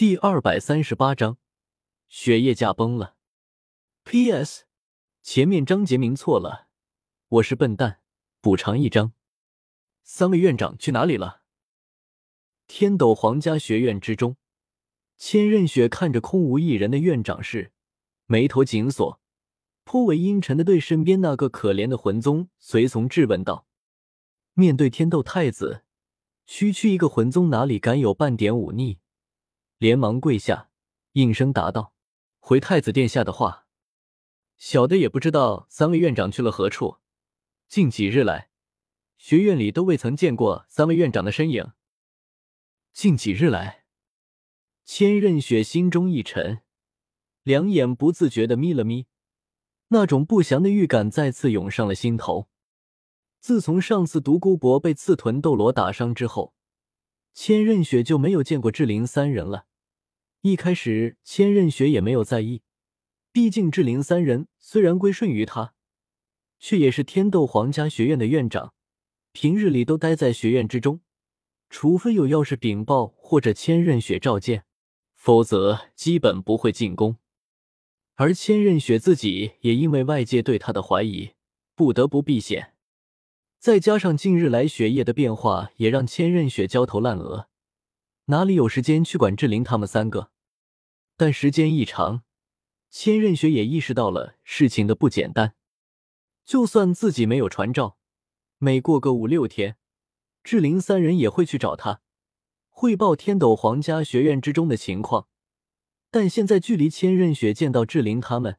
第二百三十八章，雪夜驾崩了。P.S. 前面章节名错了，我是笨蛋，补偿一张。三位院长去哪里了？天斗皇家学院之中，千仞雪看着空无一人的院长室，眉头紧锁，颇为阴沉的对身边那个可怜的魂宗随从质问道：“面对天斗太子，区区一个魂宗哪里敢有半点忤逆？”连忙跪下，应声答道：“回太子殿下的话，小的也不知道三位院长去了何处。近几日来，学院里都未曾见过三位院长的身影。近几日来，千仞雪心中一沉，两眼不自觉的眯了眯，那种不祥的预感再次涌上了心头。自从上次独孤博被刺豚斗罗打伤之后，千仞雪就没有见过志灵三人了。”一开始，千仞雪也没有在意，毕竟志灵三人虽然归顺于他，却也是天斗皇家学院的院长，平日里都待在学院之中，除非有要事禀报或者千仞雪召见，否则基本不会进宫。而千仞雪自己也因为外界对他的怀疑，不得不避险，再加上近日来血液的变化，也让千仞雪焦头烂额。哪里有时间去管志玲他们三个？但时间一长，千仞雪也意识到了事情的不简单。就算自己没有传召，每过个五六天，志玲三人也会去找他汇报天斗皇家学院之中的情况。但现在距离千仞雪见到志玲他们，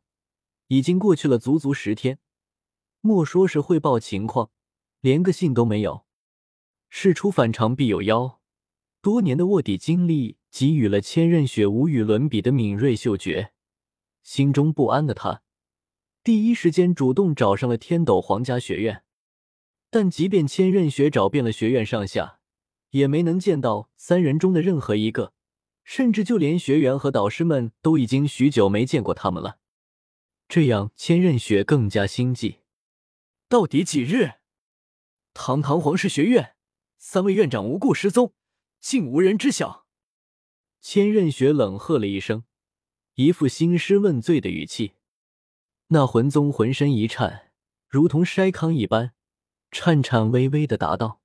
已经过去了足足十天。莫说是汇报情况，连个信都没有。事出反常必有妖。多年的卧底经历给予了千仞雪无与伦比的敏锐嗅觉，心中不安的他，第一时间主动找上了天斗皇家学院。但即便千仞雪找遍了学院上下，也没能见到三人中的任何一个，甚至就连学员和导师们都已经许久没见过他们了。这样，千仞雪更加心悸。到底几日？堂堂皇室学院，三位院长无故失踪。竟无人知晓。千仞雪冷喝了一声，一副兴师问罪的语气。那魂宗浑身一颤，如同筛糠一般，颤颤巍巍的答道：“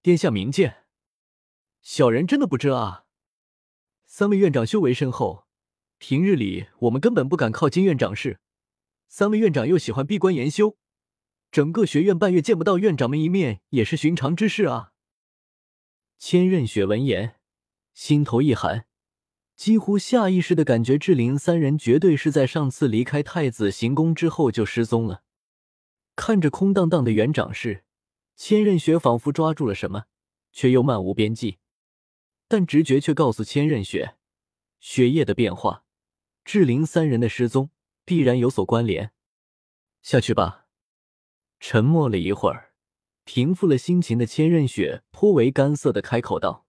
殿下明鉴，小人真的不知啊。三位院长修为深厚，平日里我们根本不敢靠近院长室。三位院长又喜欢闭关研修，整个学院半月见不到院长们一面，也是寻常之事啊。”千仞雪闻言，心头一寒，几乎下意识的感觉志玲三人绝对是在上次离开太子行宫之后就失踪了。看着空荡荡的园长室，千仞雪仿佛抓住了什么，却又漫无边际。但直觉却告诉千仞雪，血液的变化，志玲三人的失踪必然有所关联。下去吧。沉默了一会儿。平复了心情的千仞雪颇为干涩的开口道：“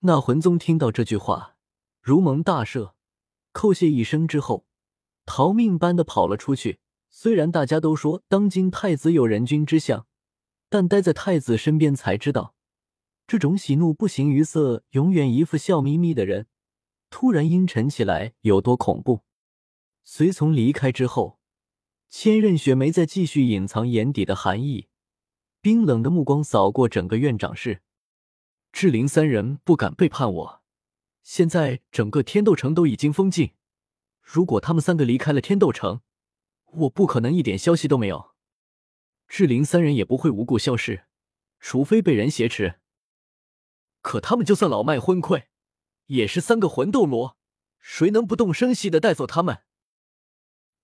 那魂宗听到这句话，如蒙大赦，叩谢一声之后，逃命般的跑了出去。虽然大家都说当今太子有人君之相，但待在太子身边才知道，这种喜怒不形于色、永远一副笑眯眯的人，突然阴沉起来有多恐怖。随从离开之后，千仞雪没再继续隐藏眼底的寒意。”冰冷的目光扫过整个院长室，志灵三人不敢背叛我。现在整个天斗城都已经封禁，如果他们三个离开了天斗城，我不可能一点消息都没有。志灵三人也不会无故消失，除非被人挟持。可他们就算老迈昏聩，也是三个魂斗罗，谁能不动声息的带走他们？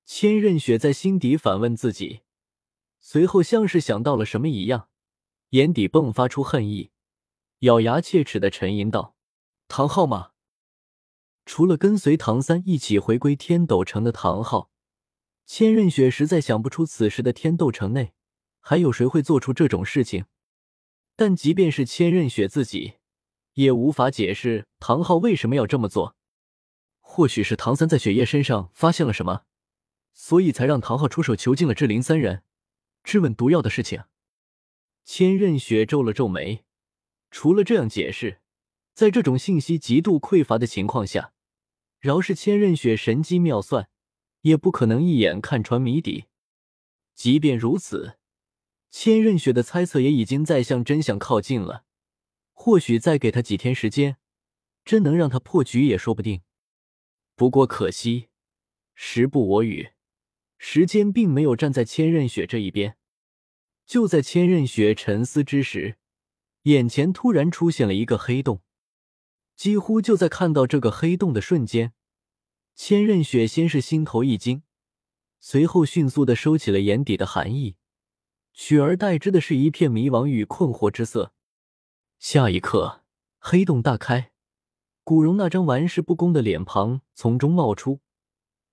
千仞雪在心底反问自己。随后，像是想到了什么一样，眼底迸发出恨意，咬牙切齿的沉吟道：“唐昊吗？除了跟随唐三一起回归天斗城的唐昊，千仞雪实在想不出此时的天斗城内还有谁会做出这种事情。但即便是千仞雪自己，也无法解释唐昊为什么要这么做。或许是唐三在雪夜身上发现了什么，所以才让唐昊出手囚禁了志灵三人。”质问毒药的事情，千仞雪皱了皱眉。除了这样解释，在这种信息极度匮乏的情况下，饶是千仞雪神机妙算，也不可能一眼看穿谜底。即便如此，千仞雪的猜测也已经在向真相靠近了。或许再给他几天时间，真能让他破局也说不定。不过可惜，时不我与，时间并没有站在千仞雪这一边。就在千仞雪沉思之时，眼前突然出现了一个黑洞。几乎就在看到这个黑洞的瞬间，千仞雪先是心头一惊，随后迅速的收起了眼底的寒意，取而代之的是一片迷茫与困惑之色。下一刻，黑洞大开，古荣那张玩世不恭的脸庞从中冒出，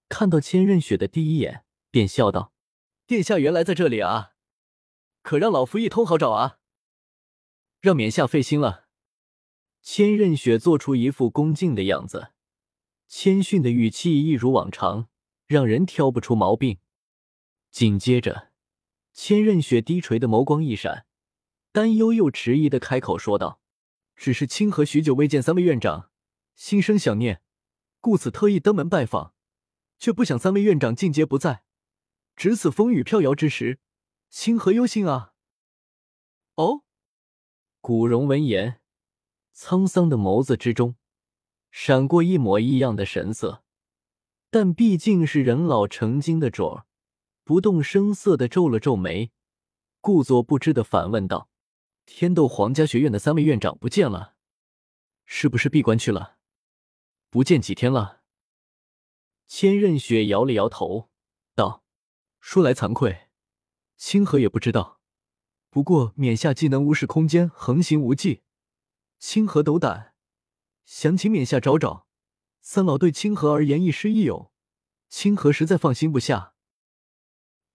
看到千仞雪的第一眼，便笑道：“殿下原来在这里啊！”可让老夫一通好找啊！让冕下费心了。千仞雪做出一副恭敬的样子，谦逊的语气一如往常，让人挑不出毛病。紧接着，千仞雪低垂的眸光一闪，担忧又迟疑的开口说道：“只是清河许久未见三位院长，心生想念，故此特意登门拜访，却不想三位院长尽皆不在，值此风雨飘摇之时。”清河忧心啊！哦，古荣闻言，沧桑的眸子之中闪过一抹异样的神色，但毕竟是人老成精的主儿，不动声色的皱了皱眉，故作不知的反问道：“天斗皇家学院的三位院长不见了，是不是闭关去了？不见几天了？”千仞雪摇了摇头，：“说来惭愧。”清河也不知道，不过冕下既能无视空间横行无忌，清河斗胆，想请冕下找找。三老对清河而言亦师亦友，清河实在放心不下。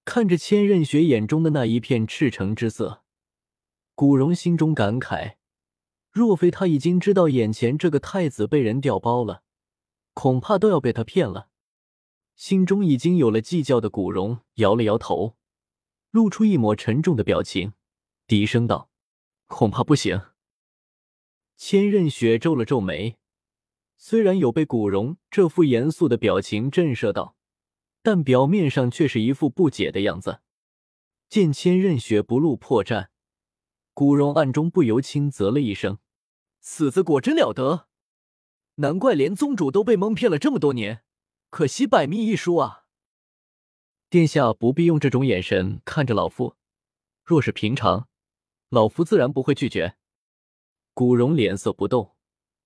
看着千仞雪眼中的那一片赤诚之色，古荣心中感慨：若非他已经知道眼前这个太子被人调包了，恐怕都要被他骗了。心中已经有了计较的古荣摇了摇头。露出一抹沉重的表情，低声道：“恐怕不行。”千仞雪皱了皱眉，虽然有被古荣这副严肃的表情震慑到，但表面上却是一副不解的样子。见千仞雪不露破绽，古荣暗中不由轻啧了一声：“此子果真了得，难怪连宗主都被蒙骗了这么多年，可惜百密一疏啊。”殿下不必用这种眼神看着老夫，若是平常，老夫自然不会拒绝。古荣脸色不动，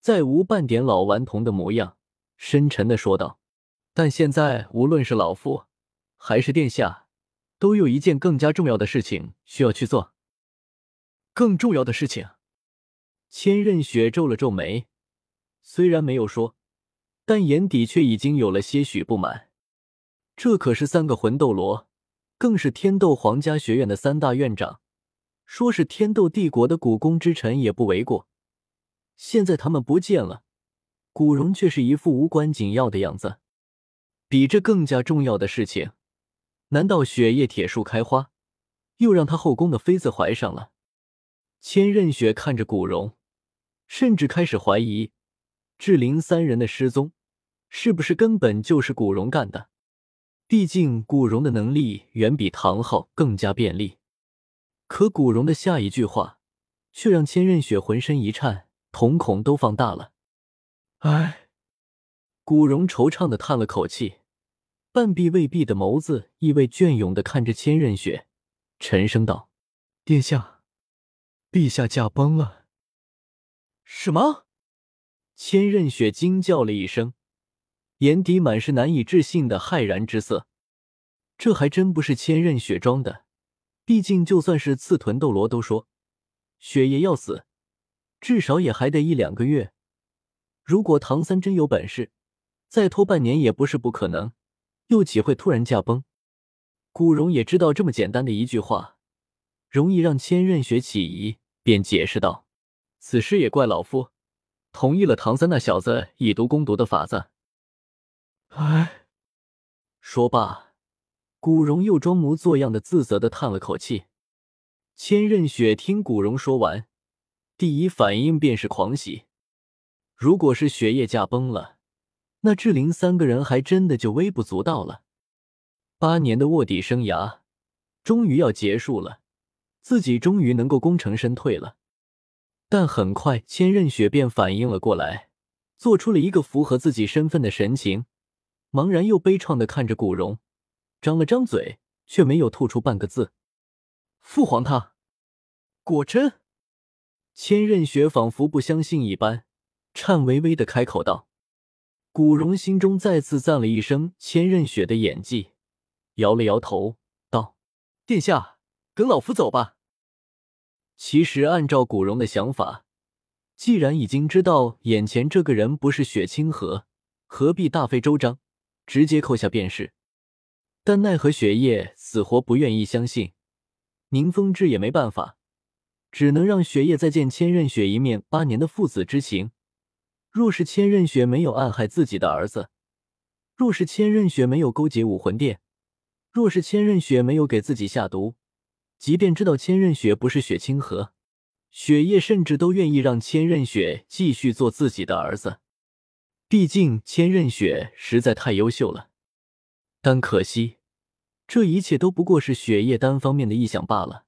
再无半点老顽童的模样，深沉的说道：“但现在，无论是老夫，还是殿下，都有一件更加重要的事情需要去做。更重要的事情。”千仞雪皱了皱眉，虽然没有说，但眼底却已经有了些许不满。这可是三个魂斗罗，更是天斗皇家学院的三大院长，说是天斗帝国的股肱之臣也不为过。现在他们不见了，古荣却是一副无关紧要的样子。比这更加重要的事情，难道雪夜铁树开花，又让他后宫的妃子怀上了？千仞雪看着古荣，甚至开始怀疑，志灵三人的失踪，是不是根本就是古荣干的？毕竟古荣的能力远比唐昊更加便利，可古荣的下一句话却让千仞雪浑身一颤，瞳孔都放大了。唉，古荣惆怅的叹了口气，半闭未闭的眸子意味隽永的看着千仞雪，沉声道：“殿下，陛下驾崩了。”什么？千仞雪惊叫了一声。眼底满是难以置信的骇然之色，这还真不是千仞雪装的。毕竟，就算是刺豚斗罗都说，雪爷要死，至少也还得一两个月。如果唐三真有本事，再拖半年也不是不可能。又岂会突然驾崩？古荣也知道这么简单的一句话，容易让千仞雪起疑，便解释道：“此事也怪老夫，同意了唐三那小子以毒攻毒的法子。”唉，说罢，古荣又装模作样的自责的叹了口气。千仞雪听古荣说完，第一反应便是狂喜。如果是雪夜驾崩了，那志玲三个人还真的就微不足道了。八年的卧底生涯终于要结束了，自己终于能够功成身退了。但很快，千仞雪便反应了过来，做出了一个符合自己身份的神情，茫然又悲怆的看着古荣，张了张嘴，却没有吐出半个字。父皇他，果真？千仞雪仿佛不相信一般，颤巍巍的开口道。古荣心中再次赞了一声千仞雪的演技，摇了摇头道：“殿下，跟老夫走吧。”其实，按照古荣的想法，既然已经知道眼前这个人不是雪清河，何必大费周章，直接扣下便是？但奈何雪夜死活不愿意相信，宁风致也没办法，只能让雪夜再见千仞雪一面。八年的父子之情，若是千仞雪没有暗害自己的儿子，若是千仞雪没有勾结武魂殿，若是千仞雪没有给自己下毒。即便知道千仞雪不是雪清河，雪夜甚至都愿意让千仞雪继续做自己的儿子。毕竟千仞雪实在太优秀了。但可惜，这一切都不过是雪夜单方面的臆想罢了。